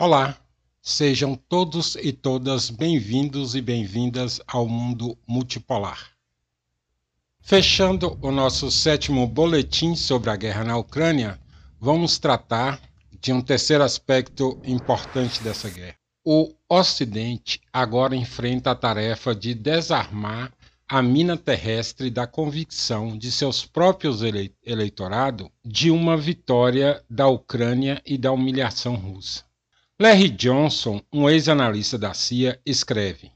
Olá, sejam todos e todas bem-vindos e bem-vindas ao mundo multipolar. Fechando o nosso sétimo boletim sobre a guerra na Ucrânia, vamos tratar de um terceiro aspecto importante dessa guerra. O Ocidente agora enfrenta a tarefa de desarmar a mina terrestre da convicção de seus próprios ele eleitorado de uma vitória da Ucrânia e da humilhação russa. Larry Johnson, um ex-analista da CIA, escreve: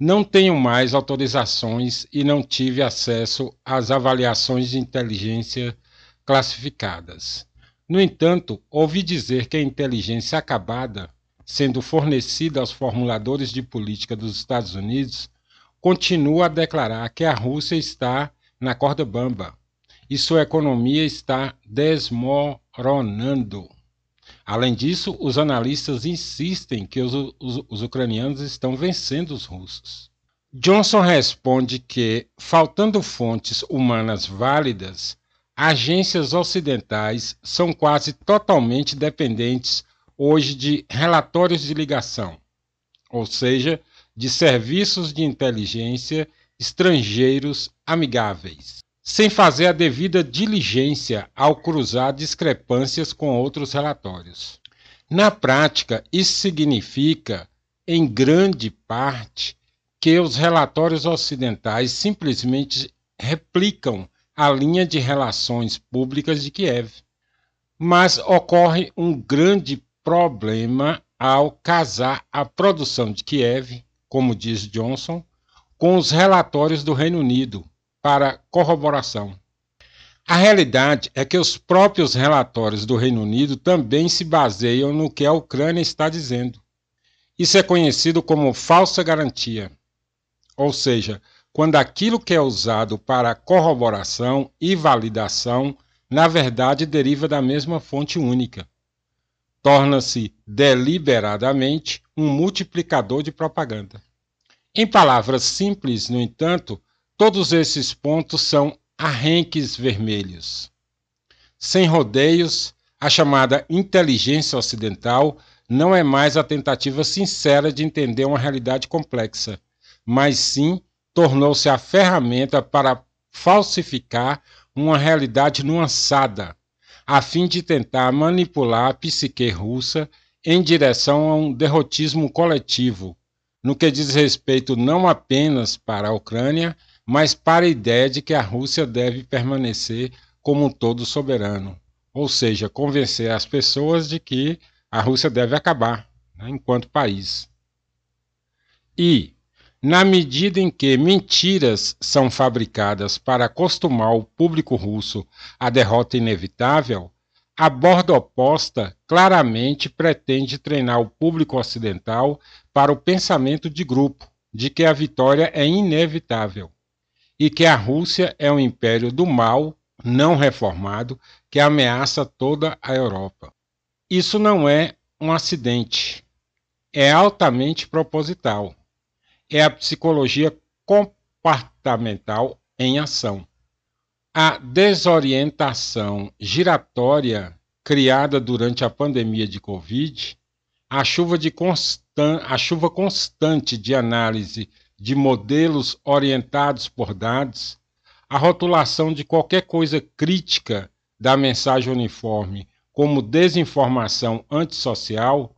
Não tenho mais autorizações e não tive acesso às avaliações de inteligência classificadas. No entanto, ouvi dizer que a inteligência acabada, sendo fornecida aos formuladores de política dos Estados Unidos, continua a declarar que a Rússia está na corda bamba e sua economia está desmoronando. Além disso, os analistas insistem que os, os, os ucranianos estão vencendo os russos. Johnson responde que, faltando fontes humanas válidas, agências ocidentais são quase totalmente dependentes hoje de relatórios de ligação, ou seja, de serviços de inteligência estrangeiros amigáveis, sem fazer a devida diligência ao cruzar discrepâncias com outros relatórios. Na prática, isso significa, em grande parte, que os relatórios ocidentais simplesmente replicam a linha de relações públicas de Kiev. Mas ocorre um grande problema ao casar a produção de Kiev como diz Johnson, com os relatórios do Reino Unido para corroboração. A realidade é que os próprios relatórios do Reino Unido também se baseiam no que a Ucrânia está dizendo. Isso é conhecido como falsa garantia. Ou seja, quando aquilo que é usado para corroboração e validação, na verdade deriva da mesma fonte única. Torna-se deliberadamente um multiplicador de propaganda. Em palavras simples, no entanto, todos esses pontos são arranques vermelhos. Sem rodeios, a chamada inteligência ocidental não é mais a tentativa sincera de entender uma realidade complexa, mas sim tornou-se a ferramenta para falsificar uma realidade nuançada, a fim de tentar manipular a psique russa em direção a um derrotismo coletivo, no que diz respeito não apenas para a Ucrânia, mas para a ideia de que a Rússia deve permanecer como um todo soberano, ou seja, convencer as pessoas de que a Rússia deve acabar né, enquanto país. E, na medida em que mentiras são fabricadas para acostumar o público russo à derrota inevitável, a borda oposta claramente pretende treinar o público ocidental para o pensamento de grupo de que a vitória é inevitável e que a Rússia é um império do mal não reformado que ameaça toda a Europa. Isso não é um acidente, é altamente proposital. É a psicologia comportamental em ação. A desorientação giratória criada durante a pandemia de Covid, a chuva, de constan a chuva constante de análise de modelos orientados por dados, a rotulação de qualquer coisa crítica da mensagem uniforme como desinformação antissocial,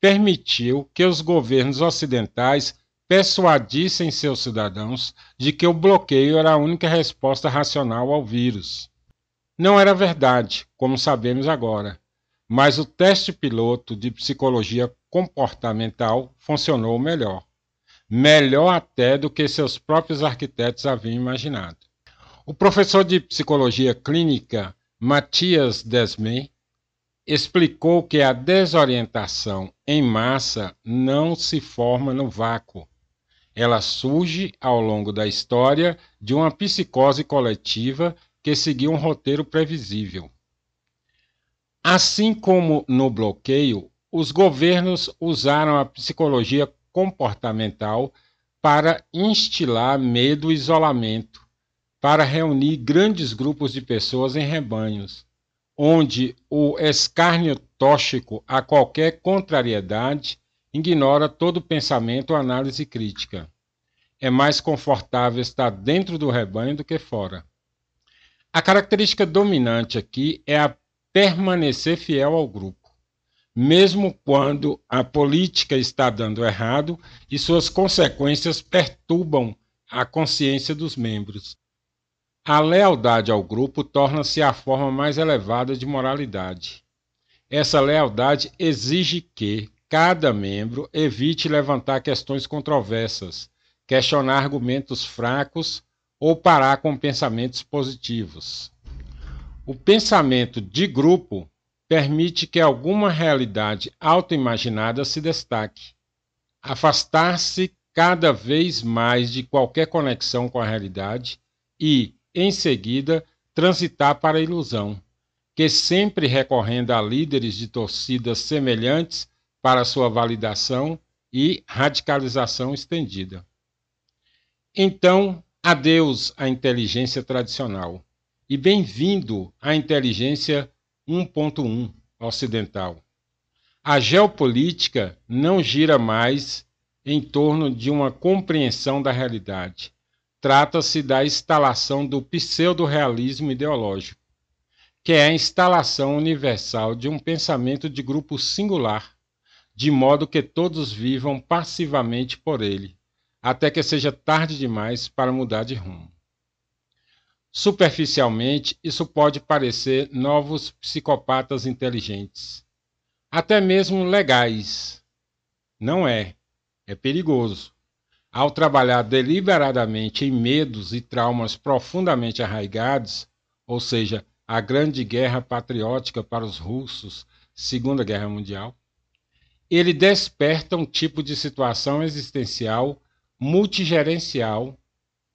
permitiu que os governos ocidentais persuadissem seus cidadãos de que o bloqueio era a única resposta racional ao vírus. Não era verdade, como sabemos agora, mas o teste piloto de psicologia comportamental funcionou melhor. Melhor até do que seus próprios arquitetos haviam imaginado. O professor de psicologia clínica Matias Desmay explicou que a desorientação em massa não se forma no vácuo, ela surge ao longo da história de uma psicose coletiva que seguiu um roteiro previsível. Assim como no bloqueio, os governos usaram a psicologia comportamental para instilar medo e isolamento, para reunir grandes grupos de pessoas em rebanhos, onde o escárnio tóxico a qualquer contrariedade ignora todo pensamento ou análise crítica. É mais confortável estar dentro do rebanho do que fora. A característica dominante aqui é a permanecer fiel ao grupo, mesmo quando a política está dando errado e suas consequências perturbam a consciência dos membros. A lealdade ao grupo torna-se a forma mais elevada de moralidade. Essa lealdade exige que cada membro evite levantar questões controversas, questionar argumentos fracos ou parar com pensamentos positivos. O pensamento de grupo permite que alguma realidade autoimaginada se destaque. Afastar-se cada vez mais de qualquer conexão com a realidade e, em seguida, transitar para a ilusão, que sempre recorrendo a líderes de torcidas semelhantes para sua validação e radicalização estendida. Então, adeus à inteligência tradicional e bem-vindo à inteligência 1.1 ocidental. A geopolítica não gira mais em torno de uma compreensão da realidade. Trata-se da instalação do pseudo-realismo ideológico, que é a instalação universal de um pensamento de grupo singular, de modo que todos vivam passivamente por ele, até que seja tarde demais para mudar de rumo. Superficialmente, isso pode parecer novos psicopatas inteligentes, até mesmo legais. Não é. É perigoso. Ao trabalhar deliberadamente em medos e traumas profundamente arraigados, ou seja, a Grande Guerra Patriótica para os russos, Segunda Guerra Mundial, ele desperta um tipo de situação existencial multigerencial,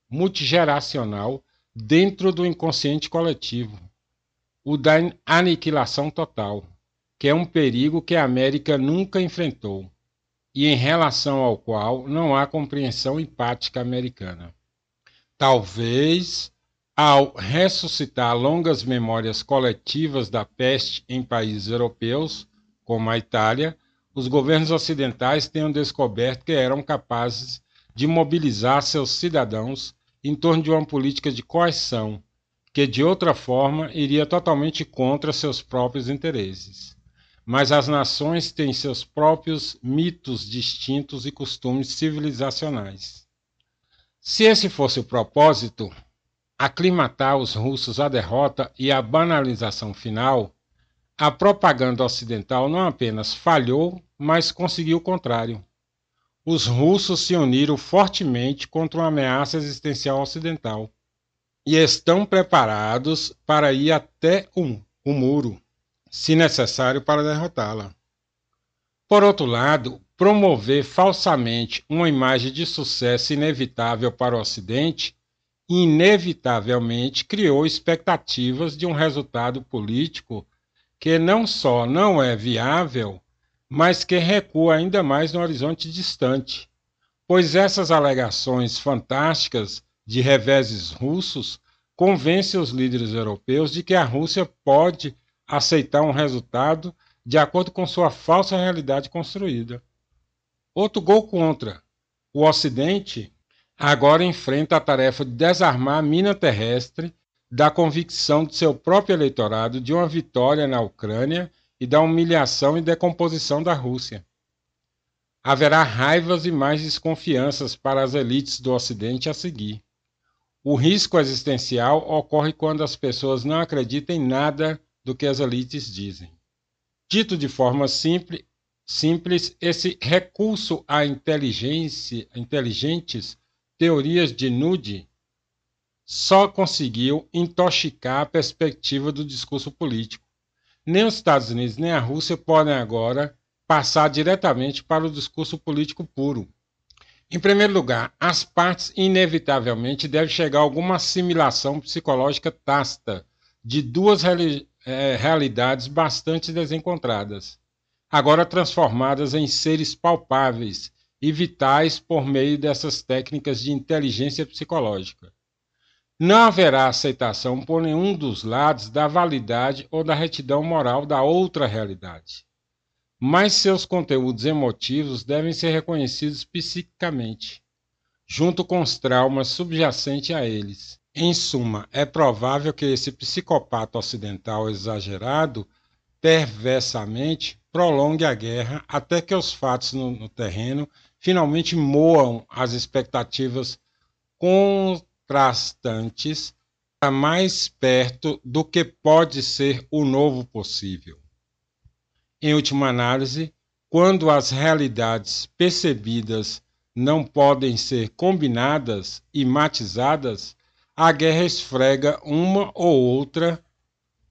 multigeracional dentro do inconsciente coletivo, o da aniquilação total, que é um perigo que a América nunca enfrentou e em relação ao qual não há compreensão empática americana. Talvez, ao ressuscitar longas memórias coletivas da peste em países europeus, como a Itália, os governos ocidentais tenham descoberto que eram capazes de mobilizar seus cidadãos em torno de uma política de coerção, que de outra forma iria totalmente contra seus próprios interesses. Mas as nações têm seus próprios mitos distintos e costumes civilizacionais. Se esse fosse o propósito, aclimatar os russos à derrota e à banalização final, a propaganda ocidental não apenas falhou, mas conseguiu o contrário os russos se uniram fortemente contra uma ameaça existencial ocidental e estão preparados para ir até um, o muro, se necessário, para derrotá-la. Por outro lado, promover falsamente uma imagem de sucesso inevitável para o Ocidente inevitavelmente criou expectativas de um resultado político que não só não é viável, mas que recua ainda mais no horizonte distante, pois essas alegações fantásticas de reveses russos convencem os líderes europeus de que a Rússia pode aceitar um resultado de acordo com sua falsa realidade construída. Outro gol contra. O Ocidente agora enfrenta a tarefa de desarmar a mina terrestre da convicção de seu próprio eleitorado de uma vitória na Ucrânia e da humilhação e decomposição da Rússia. Haverá raivas e mais desconfianças para as elites do Ocidente a seguir. O risco existencial ocorre quando as pessoas não acreditam em nada do que as elites dizem. Dito de forma simples, simples esse recurso inteligência, inteligentes teorias de nude só conseguiu intoxicar a perspectiva do discurso político nem os Estados Unidos nem a Rússia podem agora passar diretamente para o discurso político puro. Em primeiro lugar, as partes inevitavelmente devem chegar a alguma assimilação psicológica tácita de duas reali é, realidades bastante desencontradas, agora transformadas em seres palpáveis e vitais por meio dessas técnicas de inteligência psicológica. Não haverá aceitação por nenhum dos lados da validade ou da retidão moral da outra realidade. Mas seus conteúdos emotivos devem ser reconhecidos psiquicamente, junto com os traumas subjacentes a eles. Em suma, é provável que esse psicopata ocidental exagerado, perversamente, prolongue a guerra até que os fatos no, no terreno finalmente moam as expectativas contrastantes mais perto do que pode ser o novo possível. Em última análise, quando as realidades percebidas não podem ser combinadas e matizadas, a guerra esfrega uma ou outra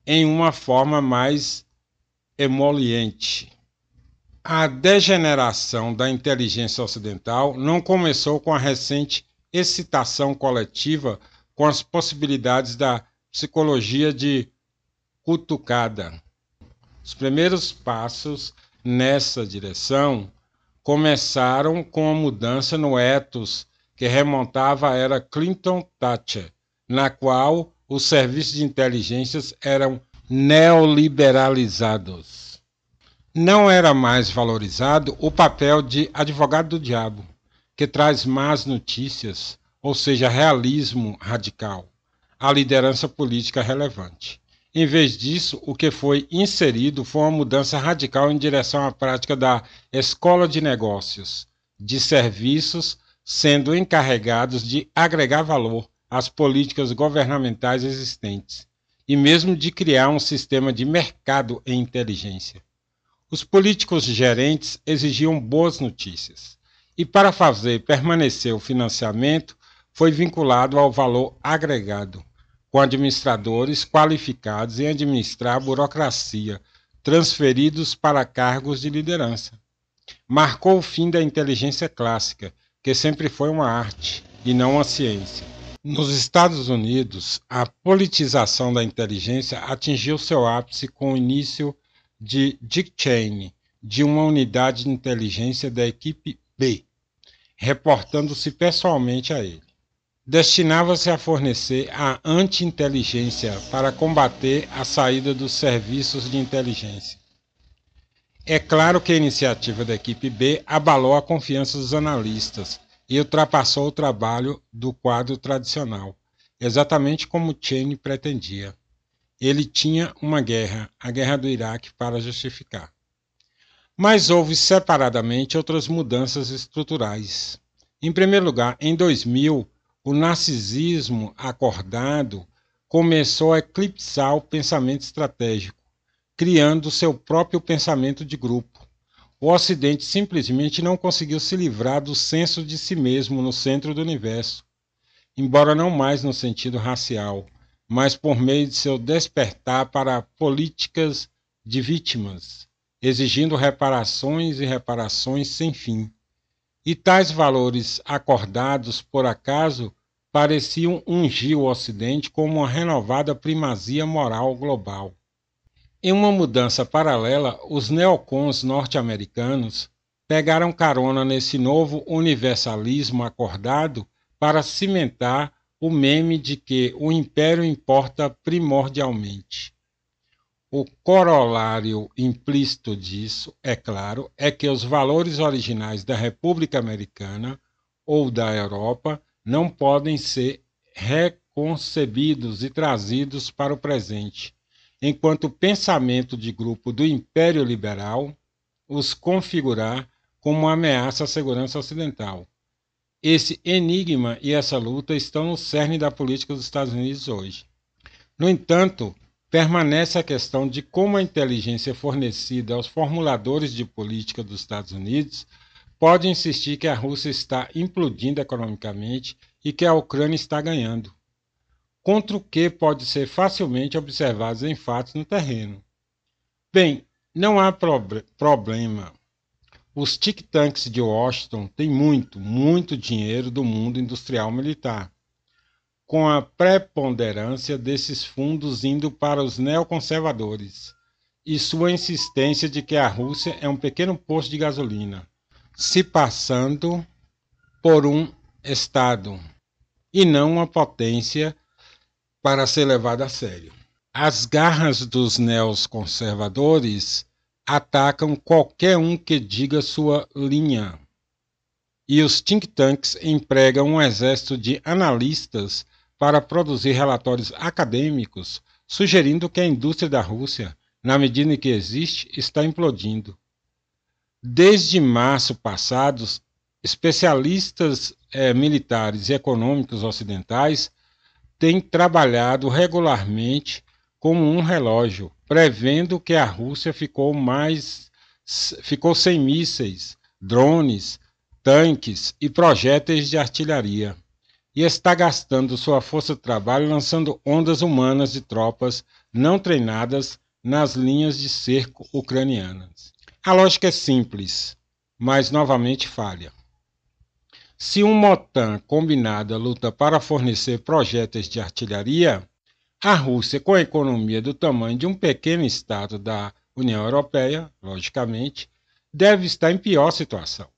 em uma forma mais emoliente. A degeneração da inteligência ocidental não começou com a recente excitação coletiva com as possibilidades da psicologia de cutucada. Os primeiros passos nessa direção começaram com a mudança no ethos que remontava à era Clinton-Thatcher, na qual os serviços de inteligências eram neoliberalizados não era mais valorizado o papel de advogado do diabo, que traz más notícias, ou seja, realismo radical, à liderança política relevante. Em vez disso, o que foi inserido foi uma mudança radical em direção à prática da escola de negócios, de serviços, sendo encarregados de agregar valor às políticas governamentais existentes e mesmo de criar um sistema de mercado em inteligência. Os políticos gerentes exigiam boas notícias. E para fazer permanecer o financiamento, foi vinculado ao valor agregado, com administradores qualificados em administrar a burocracia, transferidos para cargos de liderança. Marcou o fim da inteligência clássica, que sempre foi uma arte e não uma ciência. Nos Estados Unidos, a politização da inteligência atingiu seu ápice com o início de Dick Cheney, de uma unidade de inteligência da equipe B, reportando-se pessoalmente a ele. Destinava-se a fornecer a anti-inteligência para combater a saída dos serviços de inteligência. É claro que a iniciativa da equipe B abalou a confiança dos analistas e ultrapassou o trabalho do quadro tradicional, exatamente como Cheney pretendia ele tinha uma guerra, a guerra do Iraque, para justificar. Mas houve separadamente outras mudanças estruturais. Em primeiro lugar, em 2000, o narcisismo acordado começou a eclipsar o pensamento estratégico, criando seu próprio pensamento de grupo. O Ocidente simplesmente não conseguiu se livrar do senso de si mesmo no centro do universo, embora não mais no sentido racial, mas por meio de seu despertar para políticas de vítimas, exigindo reparações e reparações sem fim. E tais valores acordados por acaso pareciam ungir o Ocidente como uma renovada primazia moral global. Em uma mudança paralela, os neocons norte-americanos pegaram carona nesse novo universalismo acordado para cimentar o meme de que o império importa primordialmente. O corolário implícito disso, é claro, é que os valores originais da República Americana ou da Europa não podem ser reconcebidos e trazidos para o presente, enquanto o pensamento de grupo do Império Liberal os configurar como ameaça à segurança ocidental esse enigma e essa luta estão no cerne da política dos Estados Unidos hoje. No entanto, permanece a questão de como a inteligência fornecida aos formuladores de política dos Estados Unidos pode insistir que a Rússia está implodindo economicamente e que a Ucrânia está ganhando, contra o que pode ser facilmente observado em fatos no terreno. Bem, não há prob problema. Os think tanks de Washington têm muito, muito dinheiro do mundo industrial militar, com a preponderância desses fundos indo para os neoconservadores e sua insistência de que a Rússia é um pequeno posto de gasolina, se passando por um Estado e não uma potência para ser levado a sério. As garras dos neoconservadores atacam qualquer um que diga sua linha. E os think tanks empregam um exército de analistas para produzir relatórios acadêmicos sugerindo que a indústria da Rússia, na medida em que existe, está implodindo. Desde março passado, especialistas eh, militares e econômicos ocidentais têm trabalhado regularmente como um relógio, prevendo que a Rússia ficou mais ficou sem mísseis, drones, tanques e projéteis de artilharia, e está gastando sua força de trabalho lançando ondas humanas de tropas não treinadas nas linhas de cerco ucranianas. A lógica é simples, mas novamente falha. Se um MOTAN combinada luta para fornecer projéteis de artilharia, a Rússia, com a economia do tamanho de um pequeno estado da União Europeia, logicamente, deve estar em pior situação.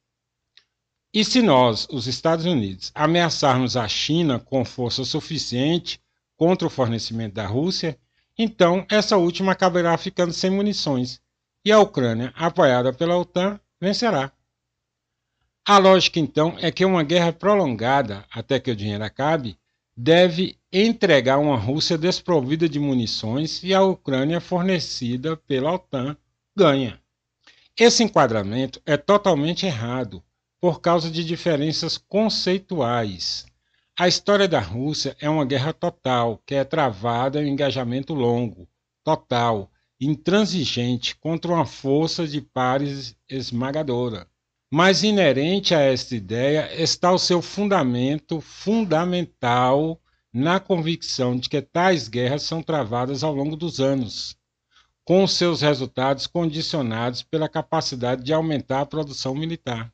E se nós, os Estados Unidos, ameaçarmos a China com força suficiente contra o fornecimento da Rússia, então essa última acabará ficando sem munições e a Ucrânia, apoiada pela OTAN, vencerá. A lógica, então, é que uma guerra prolongada, até que o dinheiro acabe, deve entregar uma Rússia desprovida de munições e a Ucrânia fornecida pela OTAN ganha. Esse enquadramento é totalmente errado por causa de diferenças conceituais. A história da Rússia é uma guerra total, que é travada em um engajamento longo, total, intransigente contra uma força de pares esmagadora. Mas inerente a esta ideia está o seu fundamento fundamental na convicção de que tais guerras são travadas ao longo dos anos, com seus resultados condicionados pela capacidade de aumentar a produção militar.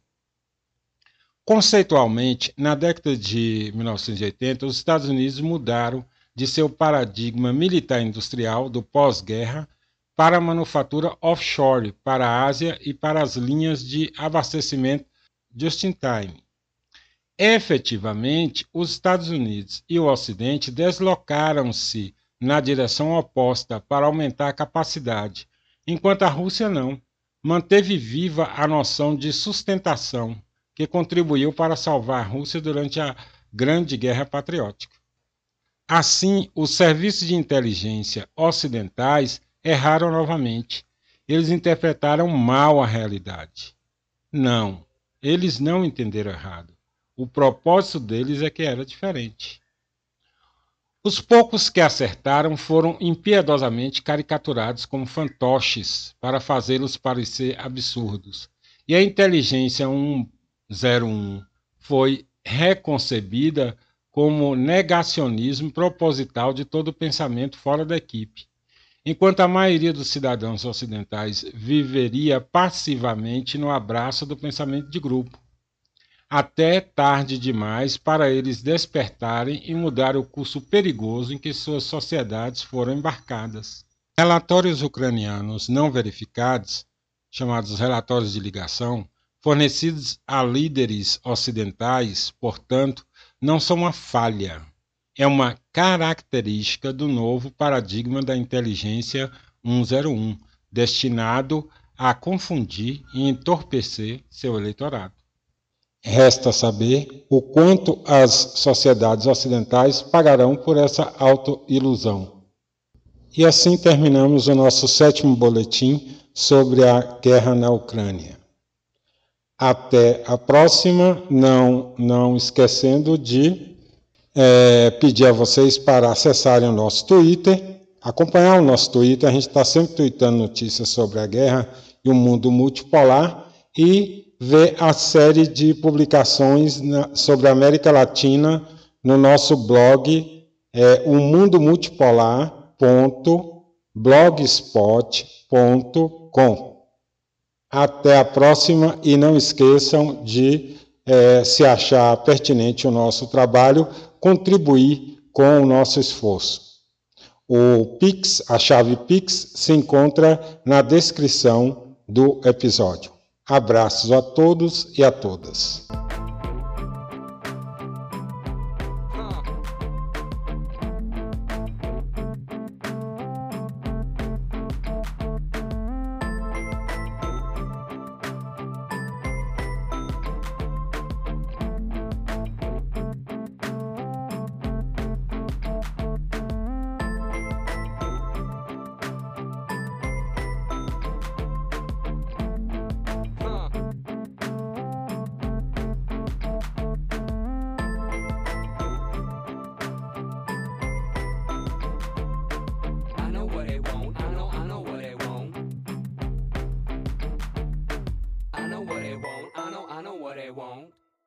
Conceitualmente, na década de 1980, os Estados Unidos mudaram de seu paradigma militar industrial do pós-guerra para a manufatura offshore, para a Ásia e para as linhas de abastecimento just-in-time. Efetivamente, os Estados Unidos e o Ocidente deslocaram-se na direção oposta para aumentar a capacidade, enquanto a Rússia não. Manteve viva a noção de sustentação, que contribuiu para salvar a Rússia durante a Grande Guerra Patriótica. Assim, os serviços de inteligência ocidentais erraram novamente. Eles interpretaram mal a realidade. Não, eles não entenderam errado. O propósito deles é que era diferente. Os poucos que acertaram foram impiedosamente caricaturados como fantoches para fazê-los parecer absurdos. E a inteligência 101 foi reconcebida como negacionismo proposital de todo pensamento fora da equipe enquanto a maioria dos cidadãos ocidentais viveria passivamente no abraço do pensamento de grupo, até tarde demais para eles despertarem e mudar o curso perigoso em que suas sociedades foram embarcadas. Relatórios ucranianos não verificados, chamados relatórios de ligação, fornecidos a líderes ocidentais, portanto, não são uma falha, é uma característica do novo paradigma da inteligência 101, destinado a confundir e entorpecer seu eleitorado. Resta saber o quanto as sociedades ocidentais pagarão por essa autoilusão. E assim terminamos o nosso sétimo boletim sobre a guerra na Ucrânia. Até a próxima, não, não esquecendo de é, pedir a vocês para acessarem o nosso Twitter, acompanhar o nosso Twitter. A gente está sempre tweetando notícias sobre a guerra e o mundo multipolar e ver a série de publicações na, sobre a América Latina no nosso blog, é, o mundo multipolar.blogspot.com. Até a próxima e não esqueçam de, é, se achar pertinente o nosso trabalho, contribuir com o nosso esforço. O Pix, a chave Pix, se encontra na descrição do episódio. Abraços a todos e a todas.